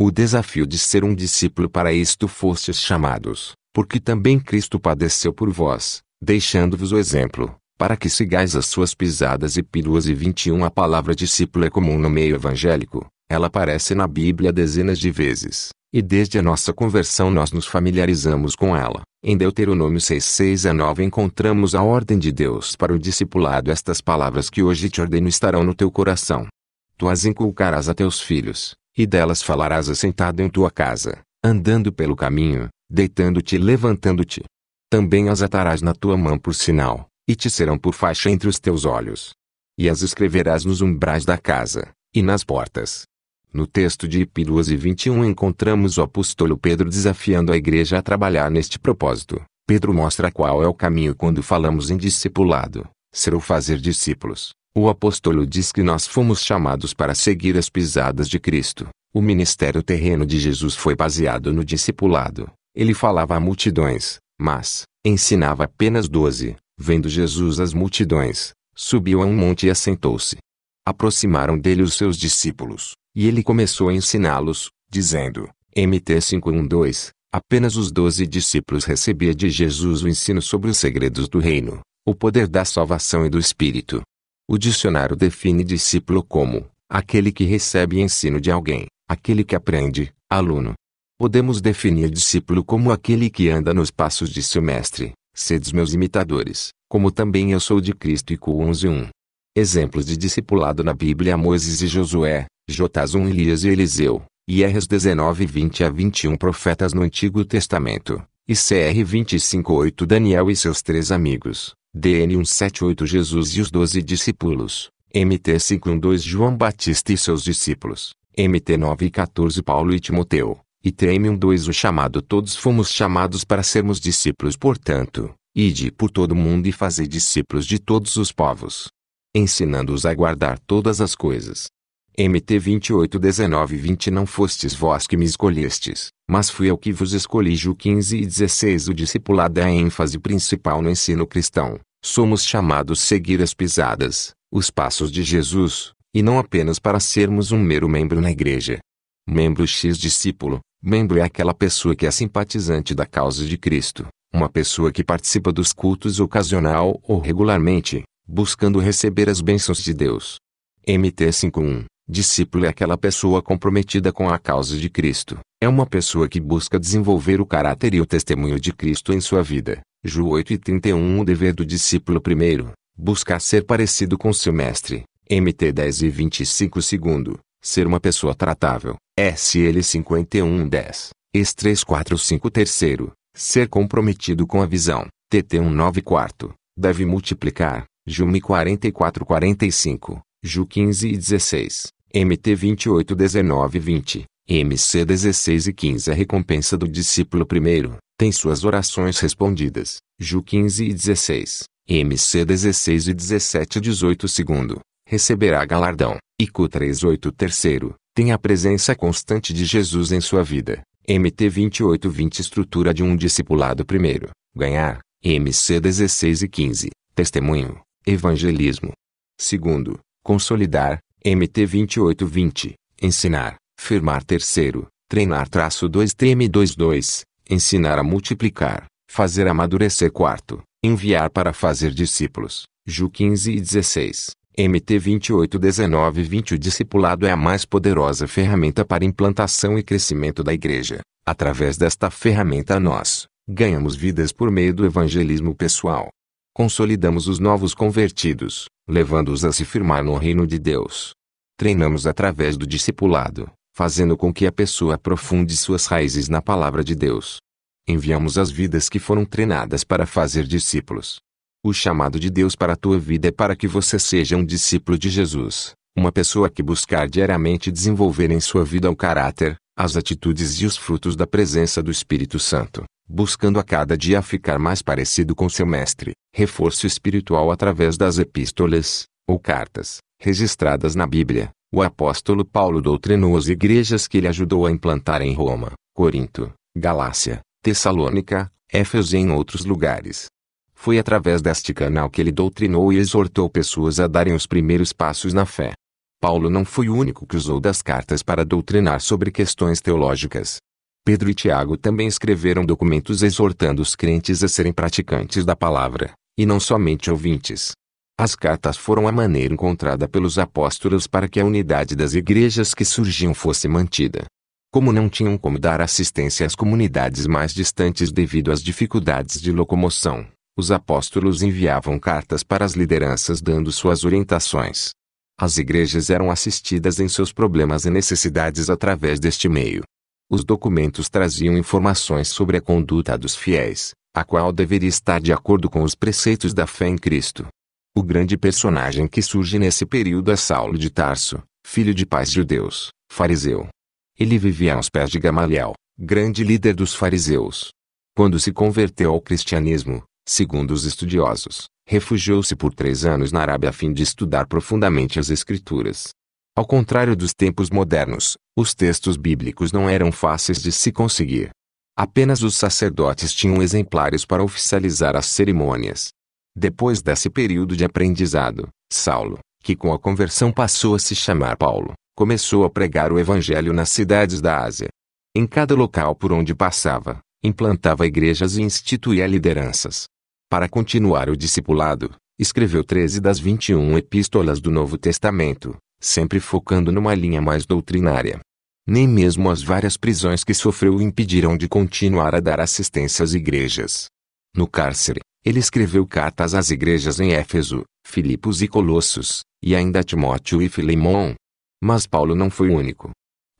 O desafio de ser um discípulo para isto fostes chamados, porque também Cristo padeceu por vós, deixando-vos o exemplo, para que sigais as suas pisadas e pílulas e 21 A palavra discípulo é comum no meio evangélico, ela aparece na Bíblia dezenas de vezes, e desde a nossa conversão nós nos familiarizamos com ela. Em Deuteronômio 6:6 a 9 encontramos a ordem de Deus para o discipulado estas palavras que hoje te ordeno estarão no teu coração. Tu as inculcarás a teus filhos, e delas falarás assentado em tua casa, andando pelo caminho, deitando-te e levantando-te. Também as atarás na tua mão por sinal, e te serão por faixa entre os teus olhos. E as escreverás nos umbrais da casa, e nas portas. No texto de Epíluas 21 encontramos o apóstolo Pedro desafiando a igreja a trabalhar neste propósito. Pedro mostra qual é o caminho quando falamos em discipulado, ser ou fazer discípulos. O apóstolo diz que nós fomos chamados para seguir as pisadas de Cristo. O ministério terreno de Jesus foi baseado no discipulado. Ele falava a multidões, mas ensinava apenas doze. Vendo Jesus as multidões, subiu a um monte e assentou-se. Aproximaram dele os seus discípulos, e ele começou a ensiná-los, dizendo, MT 512, apenas os doze discípulos recebia de Jesus o ensino sobre os segredos do reino, o poder da salvação e do Espírito. O dicionário define discípulo como, aquele que recebe ensino de alguém, aquele que aprende, aluno. Podemos definir discípulo como aquele que anda nos passos de seu mestre, Sedes meus imitadores, como também eu sou de Cristo. E 11.1. Exemplos de discipulado na Bíblia Moisés e Josué, Jotas 1 Elias e Eliseu, IRs 19 20 a 21 Profetas no Antigo Testamento, ICR 25 8 Daniel e seus três amigos, DN 178 Jesus e os doze discípulos, MT 512 João Batista e seus discípulos, MT 9 14 Paulo e Timoteu, e Treme 2 O chamado Todos fomos chamados para sermos discípulos portanto, ide por todo o mundo e fazei discípulos de todos os povos. Ensinando-os a guardar todas as coisas. MT 28 19 20 Não fostes vós que me escolhestes, mas fui eu que vos escolhi Ju 15 e 16 O discipulado é a ênfase principal no ensino cristão. Somos chamados a seguir as pisadas, os passos de Jesus, e não apenas para sermos um mero membro na igreja. Membro X discípulo, Membro é aquela pessoa que é simpatizante da causa de Cristo, uma pessoa que participa dos cultos ocasional ou regularmente, buscando receber as bênçãos de Deus. MT 51 Discípulo é aquela pessoa comprometida com a causa de Cristo. É uma pessoa que busca desenvolver o caráter e o testemunho de Cristo em sua vida. Ju 8 e 31 O dever do discípulo primeiro, buscar ser parecido com seu mestre. MT 10 e 25 segundo, ser uma pessoa tratável. SL 5110, ES 345 terceiro, ser comprometido com a visão, TT 19 quarto, deve multiplicar, JUMI 4445, JU 15 e 16, MT 28 19 20, MC 16 e 15 A recompensa do discípulo primeiro, tem suas orações respondidas, JU 15 e 16, MC 16 e 17 18 segundo, receberá galardão, ICU 38 terceiro, tem a presença constante de Jesus em sua vida. MT 2820 Estrutura de um discipulado primeiro. Ganhar. MC 16 e 15. Testemunho. Evangelismo. Segundo. Consolidar. MT 2820. Ensinar. Firmar terceiro. Treinar traço 2 TM22. Ensinar a multiplicar. Fazer amadurecer quarto. Enviar para fazer discípulos. Ju 15 e 16. MT 281920 O discipulado é a mais poderosa ferramenta para implantação e crescimento da igreja. Através desta ferramenta nós ganhamos vidas por meio do evangelismo pessoal. Consolidamos os novos convertidos, levando-os a se firmar no reino de Deus. Treinamos através do discipulado, fazendo com que a pessoa aprofunde suas raízes na palavra de Deus. Enviamos as vidas que foram treinadas para fazer discípulos. O chamado de Deus para a tua vida é para que você seja um discípulo de Jesus, uma pessoa que buscar diariamente desenvolver em sua vida o caráter, as atitudes e os frutos da presença do Espírito Santo, buscando a cada dia ficar mais parecido com seu mestre. Reforço espiritual através das epístolas, ou cartas, registradas na Bíblia. O apóstolo Paulo doutrinou as igrejas que ele ajudou a implantar em Roma, Corinto, Galácia, Tessalônica, Éfeso e em outros lugares. Foi através deste canal que ele doutrinou e exortou pessoas a darem os primeiros passos na fé. Paulo não foi o único que usou das cartas para doutrinar sobre questões teológicas. Pedro e Tiago também escreveram documentos exortando os crentes a serem praticantes da palavra, e não somente ouvintes. As cartas foram a maneira encontrada pelos apóstolos para que a unidade das igrejas que surgiam fosse mantida. Como não tinham como dar assistência às comunidades mais distantes devido às dificuldades de locomoção, os apóstolos enviavam cartas para as lideranças dando suas orientações. As igrejas eram assistidas em seus problemas e necessidades através deste meio. Os documentos traziam informações sobre a conduta dos fiéis, a qual deveria estar de acordo com os preceitos da fé em Cristo. O grande personagem que surge nesse período é Saulo de Tarso, filho de pais judeus, fariseu. Ele vivia aos pés de Gamaliel, grande líder dos fariseus. Quando se converteu ao cristianismo, segundo os estudiosos, refugiou-se por três anos na Arábia a fim de estudar profundamente as Escrituras. Ao contrário dos tempos modernos, os textos bíblicos não eram fáceis de se conseguir. Apenas os sacerdotes tinham exemplares para oficializar as cerimônias. Depois desse período de aprendizado, Saulo, que com a conversão passou a se chamar Paulo, começou a pregar o evangelho nas cidades da Ásia. Em cada local por onde passava, implantava igrejas e instituía lideranças. Para continuar o discipulado, escreveu 13 das 21 epístolas do Novo Testamento, sempre focando numa linha mais doutrinária. Nem mesmo as várias prisões que sofreu o impediram de continuar a dar assistência às igrejas. No cárcere, ele escreveu cartas às igrejas em Éfeso, Filipos e Colossos, e ainda a Timóteo e Filemon. Mas Paulo não foi o único.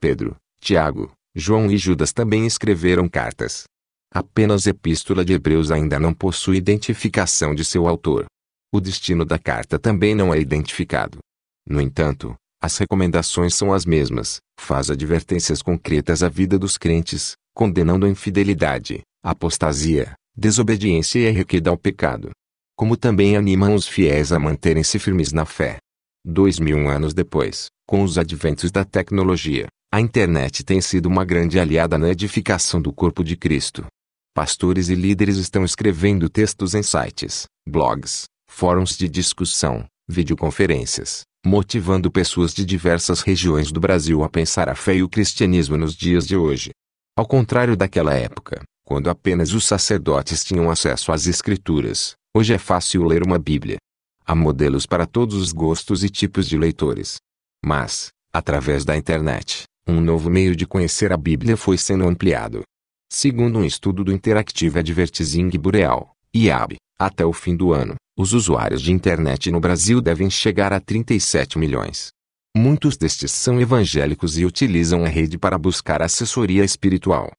Pedro, Tiago, João e Judas também escreveram cartas. Apenas a Epístola de Hebreus ainda não possui identificação de seu autor. O destino da carta também não é identificado. No entanto, as recomendações são as mesmas, faz advertências concretas à vida dos crentes, condenando a infidelidade, apostasia, desobediência e a requeda ao pecado. Como também animam os fiéis a manterem-se firmes na fé. Dois mil anos depois, com os adventos da tecnologia, a internet tem sido uma grande aliada na edificação do corpo de Cristo. Pastores e líderes estão escrevendo textos em sites, blogs, fóruns de discussão, videoconferências, motivando pessoas de diversas regiões do Brasil a pensar a fé e o cristianismo nos dias de hoje. Ao contrário daquela época, quando apenas os sacerdotes tinham acesso às Escrituras, hoje é fácil ler uma Bíblia. Há modelos para todos os gostos e tipos de leitores. Mas, através da internet, um novo meio de conhecer a Bíblia foi sendo ampliado. Segundo um estudo do Interactive Advertising Bureau, IAB, até o fim do ano, os usuários de internet no Brasil devem chegar a 37 milhões. Muitos destes são evangélicos e utilizam a rede para buscar assessoria espiritual.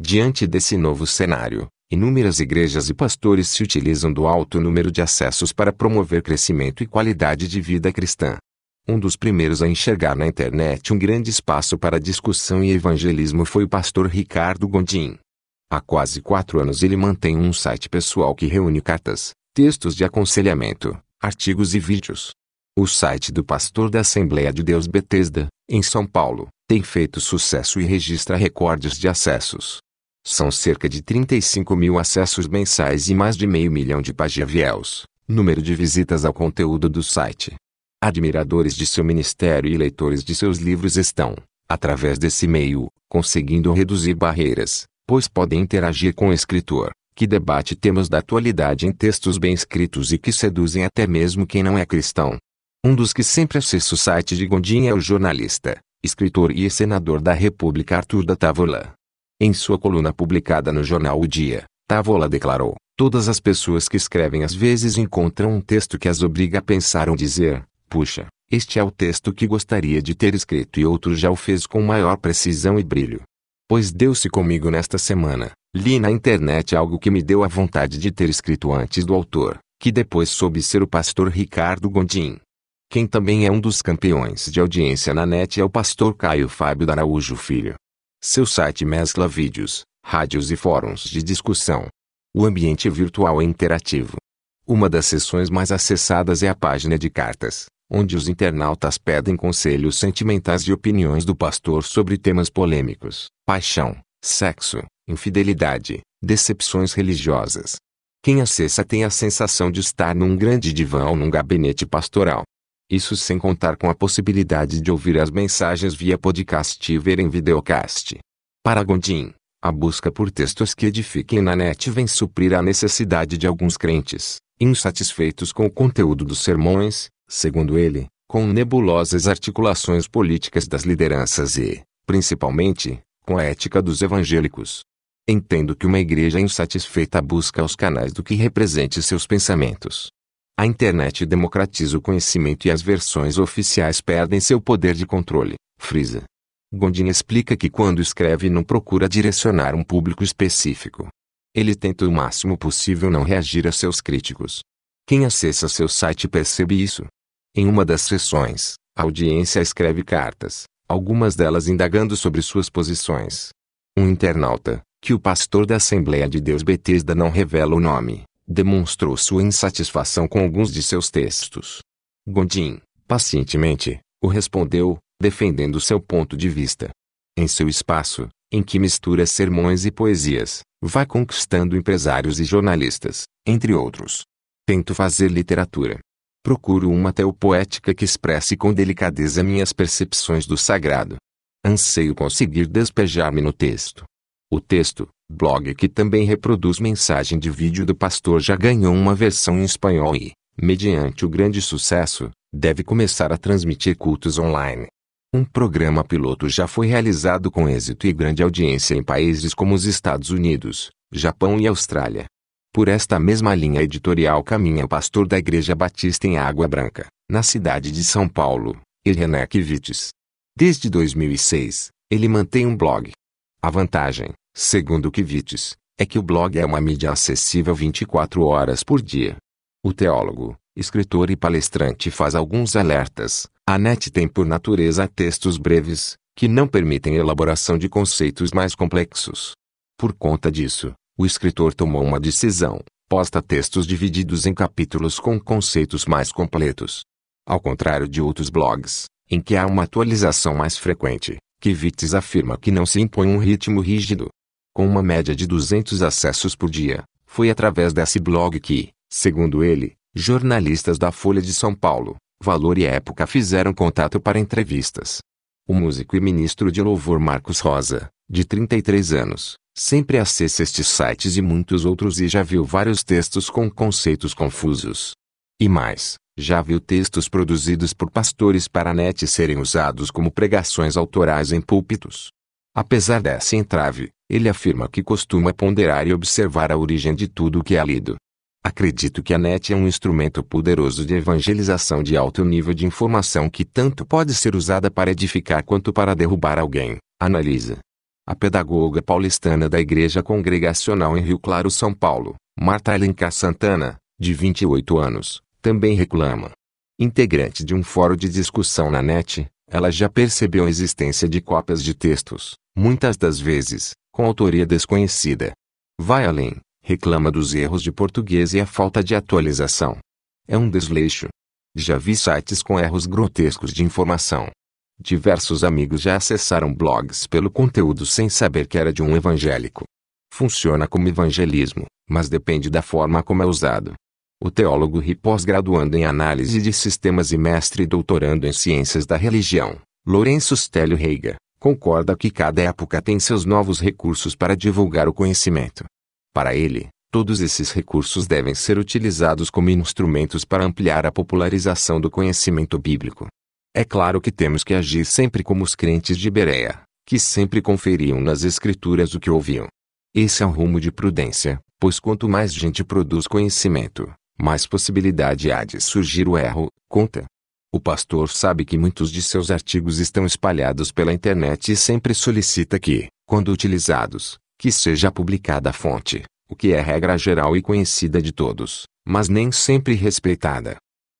Diante desse novo cenário, inúmeras igrejas e pastores se utilizam do alto número de acessos para promover crescimento e qualidade de vida cristã. Um dos primeiros a enxergar na internet um grande espaço para discussão e evangelismo foi o pastor Ricardo Gondim. Há quase quatro anos ele mantém um site pessoal que reúne cartas, textos de aconselhamento, artigos e vídeos. O site do pastor da Assembleia de Deus Betesda, em São Paulo, tem feito sucesso e registra recordes de acessos. São cerca de 35 mil acessos mensais e mais de meio milhão de pagiaviels, número de visitas ao conteúdo do site. Admiradores de seu ministério e leitores de seus livros estão, através desse meio, conseguindo reduzir barreiras, pois podem interagir com o escritor, que debate temas da atualidade em textos bem escritos e que seduzem até mesmo quem não é cristão. Um dos que sempre acessa o site de Gondim é o jornalista, escritor e senador da República Arthur da Tavola. Em sua coluna publicada no jornal O Dia, Tavola declarou: Todas as pessoas que escrevem às vezes encontram um texto que as obriga a pensar ou dizer, Puxa, este é o texto que gostaria de ter escrito e outro já o fez com maior precisão e brilho. Pois deu-se comigo nesta semana, li na internet algo que me deu a vontade de ter escrito antes do autor, que depois soube ser o pastor Ricardo Gondim. Quem também é um dos campeões de audiência na net é o pastor Caio Fábio da Araújo Filho. Seu site mescla vídeos, rádios e fóruns de discussão. O ambiente virtual é interativo. Uma das sessões mais acessadas é a página de cartas, onde os internautas pedem conselhos sentimentais e opiniões do pastor sobre temas polêmicos, paixão, sexo, infidelidade, decepções religiosas. Quem acessa tem a sensação de estar num grande divã ou num gabinete pastoral. Isso sem contar com a possibilidade de ouvir as mensagens via podcast e ver em videocast. Para Gondim, a busca por textos que edifiquem na net vem suprir a necessidade de alguns crentes, insatisfeitos com o conteúdo dos sermões, segundo ele, com nebulosas articulações políticas das lideranças e, principalmente, com a ética dos evangélicos. Entendo que uma igreja insatisfeita busca os canais do que represente seus pensamentos. A internet democratiza o conhecimento e as versões oficiais perdem seu poder de controle, frisa. Gondin explica que quando escreve não procura direcionar um público específico. Ele tenta o máximo possível não reagir a seus críticos. Quem acessa seu site percebe isso. Em uma das sessões, a audiência escreve cartas, algumas delas indagando sobre suas posições. Um internauta, que o pastor da Assembleia de Deus Betesda não revela o nome, demonstrou sua insatisfação com alguns de seus textos. Gondim, pacientemente, o respondeu, defendendo seu ponto de vista. Em seu espaço, em que mistura sermões e poesias, vai conquistando empresários e jornalistas, entre outros. Tento fazer literatura. Procuro uma teopoética que expresse com delicadeza minhas percepções do sagrado. Anseio conseguir despejar-me no texto. O texto, blog que também reproduz mensagem de vídeo do pastor já ganhou uma versão em espanhol e, mediante o grande sucesso, deve começar a transmitir cultos online. Um programa piloto já foi realizado com êxito e grande audiência em países como os Estados Unidos, Japão e Austrália. Por esta mesma linha editorial caminha o pastor da Igreja Batista em Água Branca, na cidade de São Paulo, Irené Kivitz. Desde 2006, ele mantém um blog. A vantagem, segundo Kivitz, é que o blog é uma mídia acessível 24 horas por dia. O teólogo, escritor e palestrante faz alguns alertas, a net tem por natureza textos breves, que não permitem elaboração de conceitos mais complexos. Por conta disso, o escritor tomou uma decisão, posta textos divididos em capítulos com conceitos mais completos. Ao contrário de outros blogs, em que há uma atualização mais frequente, Kivitz afirma que não se impõe um ritmo rígido. Com uma média de 200 acessos por dia, foi através desse blog que, segundo ele, jornalistas da Folha de São Paulo, Valor e Época fizeram contato para entrevistas. O músico e ministro de louvor Marcos Rosa, de 33 anos, sempre acessa estes sites e muitos outros e já viu vários textos com conceitos confusos. E mais, já viu textos produzidos por pastores para a net serem usados como pregações autorais em púlpitos. Apesar dessa entrave, ele afirma que costuma ponderar e observar a origem de tudo o que é lido. Acredito que a net é um instrumento poderoso de evangelização de alto nível de informação que tanto pode ser usada para edificar quanto para derrubar alguém, analisa. A pedagoga paulistana da Igreja Congregacional em Rio Claro, São Paulo, Marta Alencar Santana, de 28 anos, também reclama. Integrante de um fórum de discussão na net, ela já percebeu a existência de cópias de textos, muitas das vezes, com autoria desconhecida. Vai além reclama dos erros de português e a falta de atualização. É um desleixo. Já vi sites com erros grotescos de informação. Diversos amigos já acessaram blogs pelo conteúdo sem saber que era de um evangélico. Funciona como evangelismo, mas depende da forma como é usado. O teólogo e pós-graduando em análise de sistemas e mestre doutorando em ciências da religião, Lourenço Stélio Reiga, concorda que cada época tem seus novos recursos para divulgar o conhecimento. Para ele, todos esses recursos devem ser utilizados como instrumentos para ampliar a popularização do conhecimento bíblico. É claro que temos que agir sempre como os crentes de Bereia, que sempre conferiam nas Escrituras o que ouviam. Esse é um rumo de prudência, pois quanto mais gente produz conhecimento, mais possibilidade há de surgir o erro, conta. O pastor sabe que muitos de seus artigos estão espalhados pela internet e sempre solicita que, quando utilizados, que seja publicada a fonte, o que é regra geral e conhecida de todos, mas nem sempre respeitada.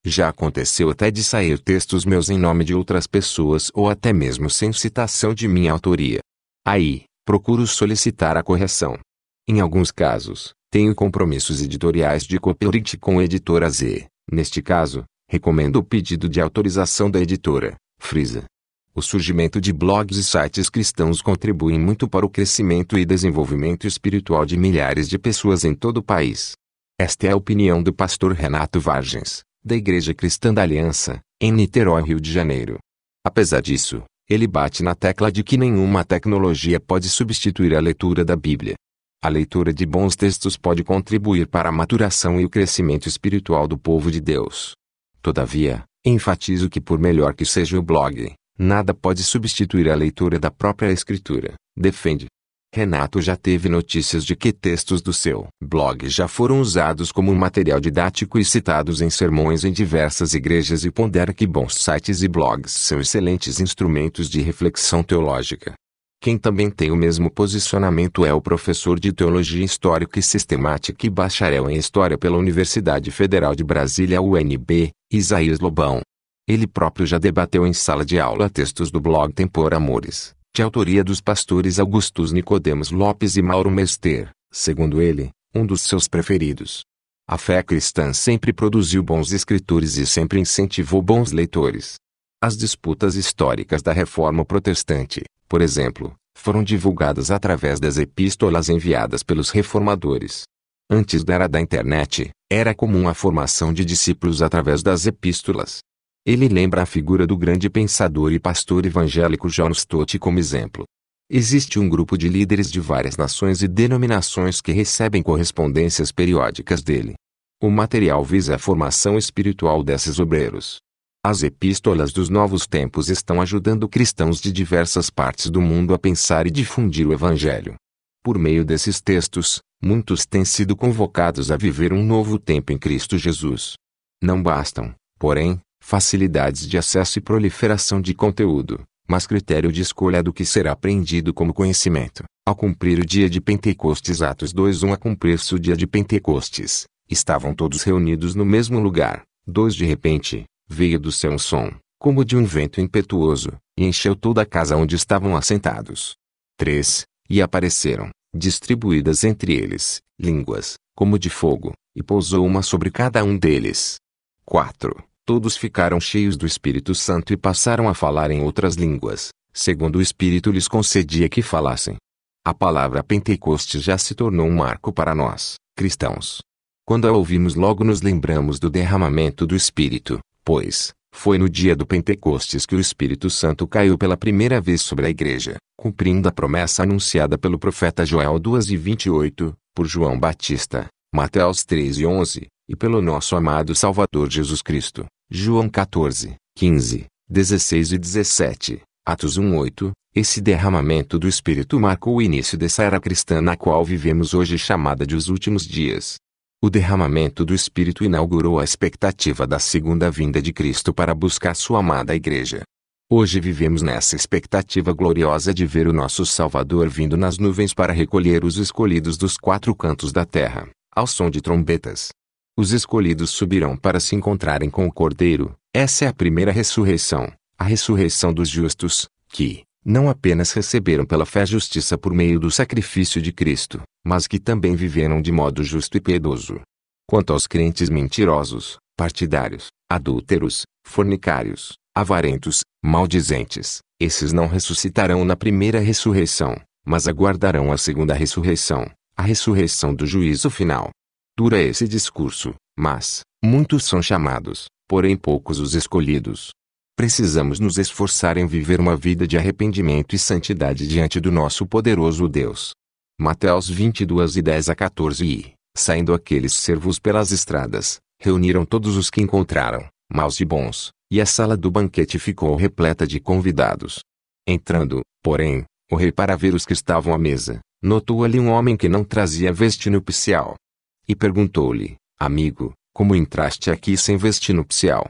Já aconteceu até de sair textos meus em nome de outras pessoas ou até mesmo sem citação de minha autoria. Aí, procuro solicitar a correção. Em alguns casos, tenho compromissos editoriais de copyright com editoras e, neste caso, recomendo o pedido de autorização da editora, Frisa. O surgimento de blogs e sites cristãos contribuem muito para o crescimento e desenvolvimento espiritual de milhares de pessoas em todo o país. Esta é a opinião do pastor Renato Vargens, da Igreja Cristã da Aliança, em Niterói, Rio de Janeiro. Apesar disso, ele bate na tecla de que nenhuma tecnologia pode substituir a leitura da Bíblia. A leitura de bons textos pode contribuir para a maturação e o crescimento espiritual do povo de Deus. Todavia, enfatizo que por melhor que seja o blog, nada pode substituir a leitura da própria Escritura, defende. Renato já teve notícias de que textos do seu blog já foram usados como material didático e citados em sermões em diversas igrejas e pondera que bons sites e blogs são excelentes instrumentos de reflexão teológica. Quem também tem o mesmo posicionamento é o professor de Teologia Histórica e Sistemática e bacharel em História pela Universidade Federal de Brasília UNB, Isaías Lobão. Ele próprio já debateu em sala de aula textos do blog Tempor Amores de autoria dos pastores Augustus Nicodemos Lopes e Mauro Mester, segundo ele, um dos seus preferidos. A fé cristã sempre produziu bons escritores e sempre incentivou bons leitores. As disputas históricas da Reforma Protestante, por exemplo, foram divulgadas através das epístolas enviadas pelos reformadores. Antes da era da internet, era comum a formação de discípulos através das epístolas. Ele lembra a figura do grande pensador e pastor evangélico John Stott como exemplo. Existe um grupo de líderes de várias nações e denominações que recebem correspondências periódicas dele. O material visa a formação espiritual desses obreiros. As epístolas dos novos tempos estão ajudando cristãos de diversas partes do mundo a pensar e difundir o Evangelho. Por meio desses textos, muitos têm sido convocados a viver um novo tempo em Cristo Jesus. Não bastam, porém, facilidades de acesso e proliferação de conteúdo, mas critério de escolha do que será aprendido como conhecimento. Ao cumprir o dia de Pentecostes Atos 2:1 a cumprir-se o dia de Pentecostes, estavam todos reunidos no mesmo lugar. Dois de repente, veio do céu um som, como de um vento impetuoso, e encheu toda a casa onde estavam assentados. 3. E apareceram, distribuídas entre eles, línguas, como de fogo, e pousou uma sobre cada um deles. 4 todos ficaram cheios do Espírito Santo e passaram a falar em outras línguas, segundo o Espírito lhes concedia que falassem. A palavra Pentecostes já se tornou um marco para nós, cristãos. Quando a ouvimos logo nos lembramos do derramamento do Espírito, pois, foi no dia do Pentecostes que o Espírito Santo caiu pela primeira vez sobre a igreja, cumprindo a promessa anunciada pelo profeta Joel 2 e 28, por João Batista, Mateus 3 e 11, e pelo nosso amado Salvador Jesus Cristo. João 14, 15, 16 e 17, Atos 1, 8, esse derramamento do Espírito marcou o início dessa era cristã na qual vivemos hoje chamada de os últimos dias. O derramamento do Espírito inaugurou a expectativa da segunda vinda de Cristo para buscar sua amada igreja. Hoje vivemos nessa expectativa gloriosa de ver o nosso Salvador vindo nas nuvens para recolher os escolhidos dos quatro cantos da terra, ao som de trombetas. Os escolhidos subirão para se encontrarem com o Cordeiro. Essa é a primeira ressurreição, a ressurreição dos justos, que, não apenas receberam pela fé justiça por meio do sacrifício de Cristo, mas que também viveram de modo justo e piedoso. Quanto aos crentes mentirosos, partidários, adúlteros, fornicários, avarentos, maldizentes, esses não ressuscitarão na primeira ressurreição, mas aguardarão a segunda ressurreição, a ressurreição do juízo final. Dura esse discurso, mas, muitos são chamados, porém poucos os escolhidos. Precisamos nos esforçar em viver uma vida de arrependimento e santidade diante do nosso poderoso Deus. Mateus 22 e 10 a 14 E, saindo aqueles servos pelas estradas, reuniram todos os que encontraram, maus e bons, e a sala do banquete ficou repleta de convidados. Entrando, porém, o rei para ver os que estavam à mesa, notou ali um homem que não trazia veste nupcial, e perguntou-lhe: Amigo, como entraste aqui sem vestir nupcial?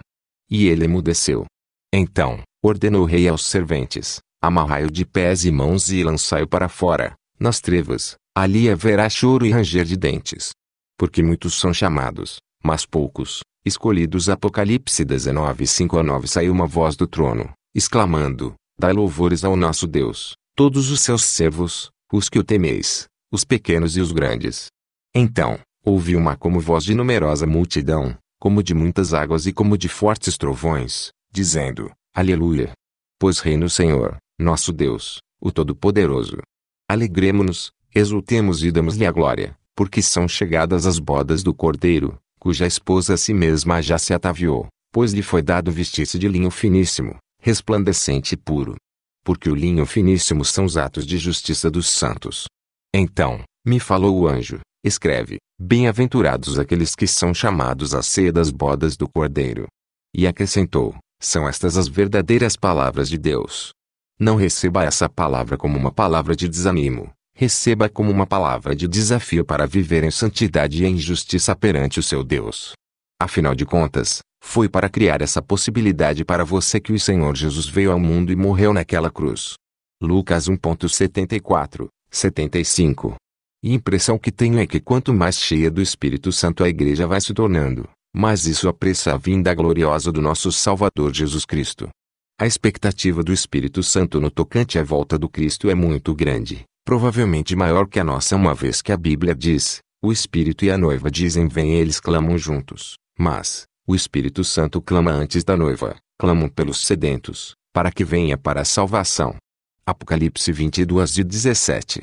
E ele emudeceu. Então, ordenou o rei aos serventes: Amarrai-o de pés e mãos e lançai-o para fora, nas trevas, ali haverá choro e ranger de dentes. Porque muitos são chamados, mas poucos, escolhidos. Apocalipse 19, 5 a 9 Saiu uma voz do trono, exclamando: Dai louvores ao nosso Deus, todos os seus servos, os que o temeis, os pequenos e os grandes. Então, Ouvi uma como voz de numerosa multidão, como de muitas águas e como de fortes trovões, dizendo: Aleluia! Pois reina o Senhor, nosso Deus, o Todo-Poderoso. Alegremo-nos, exultemos e damos-lhe a glória, porque são chegadas as bodas do Cordeiro, cuja esposa a si mesma já se ataviou. pois lhe foi dado vestir-se de linho finíssimo, resplandecente e puro. Porque o linho finíssimo são os atos de justiça dos santos. Então, me falou o anjo, escreve, bem-aventurados aqueles que são chamados à ceia das bodas do Cordeiro. E acrescentou, são estas as verdadeiras palavras de Deus. Não receba essa palavra como uma palavra de desânimo, receba como uma palavra de desafio para viver em santidade e em justiça perante o seu Deus. Afinal de contas, foi para criar essa possibilidade para você que o Senhor Jesus veio ao mundo e morreu naquela cruz. Lucas 1.74, 75. E impressão que tenho é que quanto mais cheia do Espírito Santo a igreja vai se tornando, mais isso apressa a vinda gloriosa do nosso Salvador Jesus Cristo. A expectativa do Espírito Santo no tocante à volta do Cristo é muito grande, provavelmente maior que a nossa uma vez que a Bíblia diz, o Espírito e a noiva dizem vem eles clamam juntos, mas, o Espírito Santo clama antes da noiva, clamam pelos sedentos, para que venha para a salvação. Apocalipse 22 e 17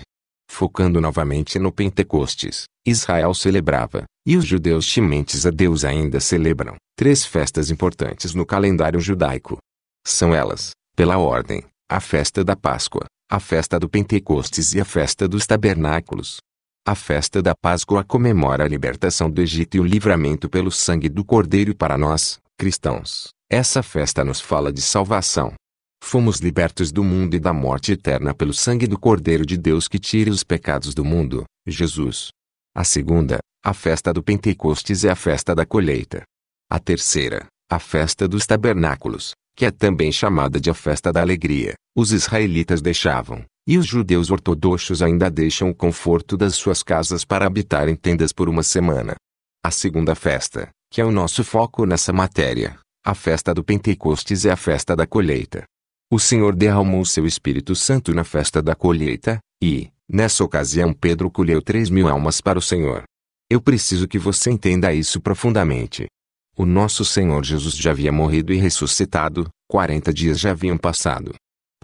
Focando novamente no Pentecostes, Israel celebrava, e os judeus tementes a Deus ainda celebram, três festas importantes no calendário judaico. São elas, pela ordem, a festa da Páscoa, a festa do Pentecostes e a festa dos Tabernáculos. A festa da Páscoa comemora a libertação do Egito e o livramento pelo sangue do Cordeiro para nós, cristãos. Essa festa nos fala de salvação. Fomos libertos do mundo e da morte eterna pelo sangue do Cordeiro de Deus que tira os pecados do mundo, Jesus. A segunda, a festa do Pentecostes é a festa da colheita. A terceira, a festa dos tabernáculos, que é também chamada de a festa da alegria, os israelitas deixavam, e os judeus ortodoxos ainda deixam o conforto das suas casas para habitar em tendas por uma semana. A segunda festa, que é o nosso foco nessa matéria, a festa do Pentecostes é a festa da colheita. O Senhor derramou seu Espírito Santo na festa da colheita, e, nessa ocasião Pedro colheu três mil almas para o Senhor. Eu preciso que você entenda isso profundamente. O nosso Senhor Jesus já havia morrido e ressuscitado, 40 dias já haviam passado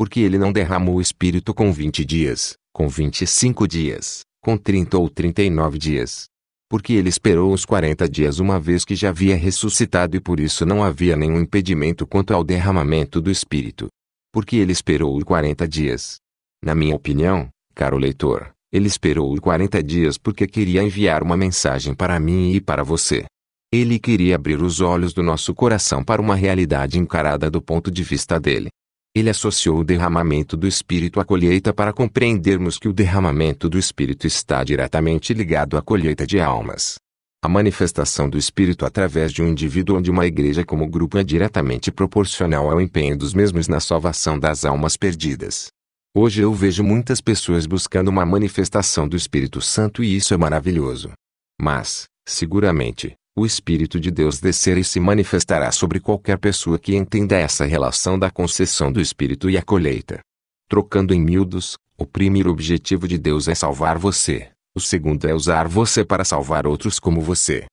porque ele não derramou o Espírito com 20 dias, com 25 dias, com 30 ou 39 dias. Porque ele esperou os 40 dias uma vez que já havia ressuscitado e por isso não havia nenhum impedimento quanto ao derramamento do Espírito. Porque ele esperou os 40 dias. Na minha opinião, caro leitor, ele esperou os 40 dias porque queria enviar uma mensagem para mim e para você. Ele queria abrir os olhos do nosso coração para uma realidade encarada do ponto de vista dele. Ele associou o derramamento do Espírito à colheita para compreendermos que o derramamento do Espírito está diretamente ligado à colheita de almas. A manifestação do Espírito através de um indivíduo ou de uma igreja como grupo é diretamente proporcional ao empenho dos mesmos na salvação das almas perdidas. Hoje eu vejo muitas pessoas buscando uma manifestação do Espírito Santo e isso é maravilhoso. Mas, seguramente, o Espírito de Deus descerá e se manifestará sobre qualquer pessoa que entenda essa relação da concessão do Espírito e a colheita. Trocando em miúdos, o primeiro objetivo de Deus é salvar você, o segundo é usar você para salvar outros como você.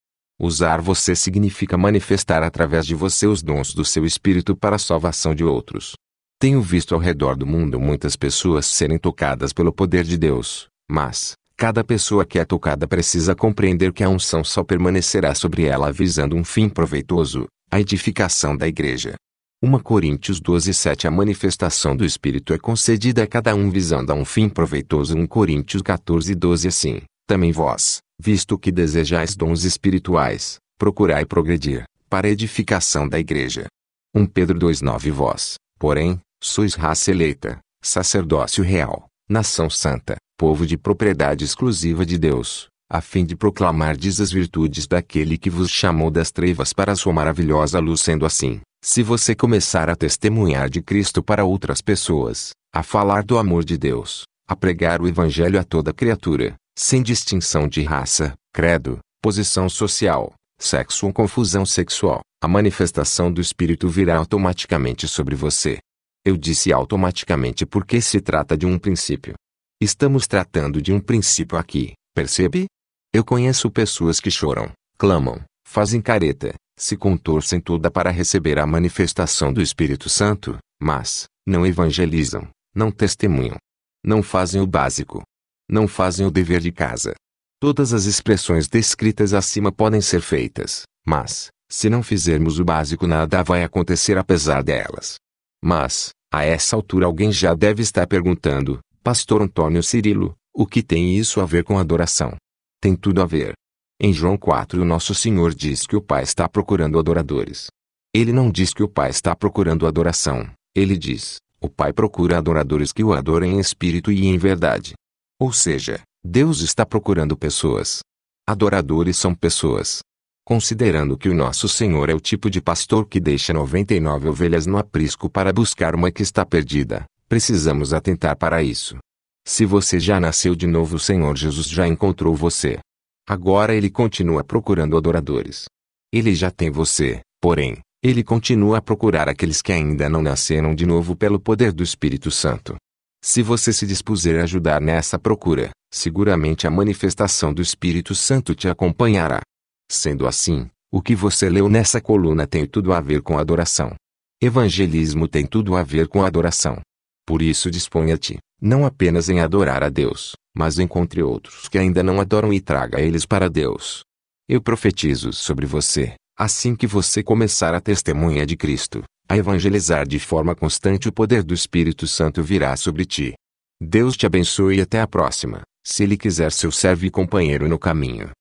Usar você significa manifestar através de você os dons do seu Espírito para a salvação de outros. Tenho visto ao redor do mundo muitas pessoas serem tocadas pelo poder de Deus, mas, Cada pessoa que é tocada precisa compreender que a unção só permanecerá sobre ela visando um fim proveitoso, a edificação da igreja. 1 Coríntios 12, 7 A manifestação do Espírito é concedida a cada um visando a um fim proveitoso 1 Coríntios 14, 12 Assim, também vós, visto que desejais dons espirituais, procurai progredir, para a edificação da igreja. 1 Pedro 2, 9 Vós, porém, sois raça eleita, sacerdócio real, nação santa, povo de propriedade exclusiva de Deus, a fim de proclamardes as virtudes daquele que vos chamou das trevas para a sua maravilhosa luz. Sendo assim, se você começar a testemunhar de Cristo para outras pessoas, a falar do amor de Deus, a pregar o Evangelho a toda criatura, sem distinção de raça, credo, posição social, sexo ou confusão sexual, a manifestação do Espírito virá automaticamente sobre você. Eu disse automaticamente porque se trata de um princípio. Estamos tratando de um princípio aqui, percebe? Eu conheço pessoas que choram, clamam, fazem careta, se contorcem toda para receber a manifestação do Espírito Santo, mas não evangelizam, não testemunham, não fazem o básico, não fazem o dever de casa. Todas as expressões descritas acima podem ser feitas, mas Se não fizermos o básico, nada vai acontecer apesar delas. Mas, a essa altura alguém já deve estar perguntando, Pastor Antônio Cirilo, o que tem isso a ver com adoração? Tem tudo a ver. Em João 4, o nosso Senhor diz que o Pai está procurando adoradores. Ele não diz que o Pai está procurando adoração, ele diz: o Pai procura adoradores que o adorem em espírito e em verdade. Ou seja, Deus está procurando pessoas. Adoradores são pessoas. Considerando que o nosso Senhor é o tipo de pastor que deixa 99 ovelhas no aprisco para buscar uma que está perdida, precisamos atentar para isso. Se você já nasceu de novo, o Senhor Jesus já encontrou você. Agora ele continua procurando adoradores. Ele já tem você, porém, ele continua a procurar aqueles que ainda não nasceram de novo pelo poder do Espírito Santo. Se você se dispuser a ajudar nessa procura, seguramente a manifestação do Espírito Santo te acompanhará. Sendo assim, o que você leu nessa coluna tem tudo a ver com adoração. Evangelismo tem tudo a ver com adoração. Por isso disponha-te, não apenas em adorar a Deus, mas encontre outros que ainda não adoram e traga eles para Deus. Eu profetizo sobre você, assim que você começar a testemunha de Cristo, a evangelizar de forma constante o poder do Espírito Santo virá sobre ti. Deus te abençoe e até a próxima, se Ele quiser seu servo e companheiro no caminho.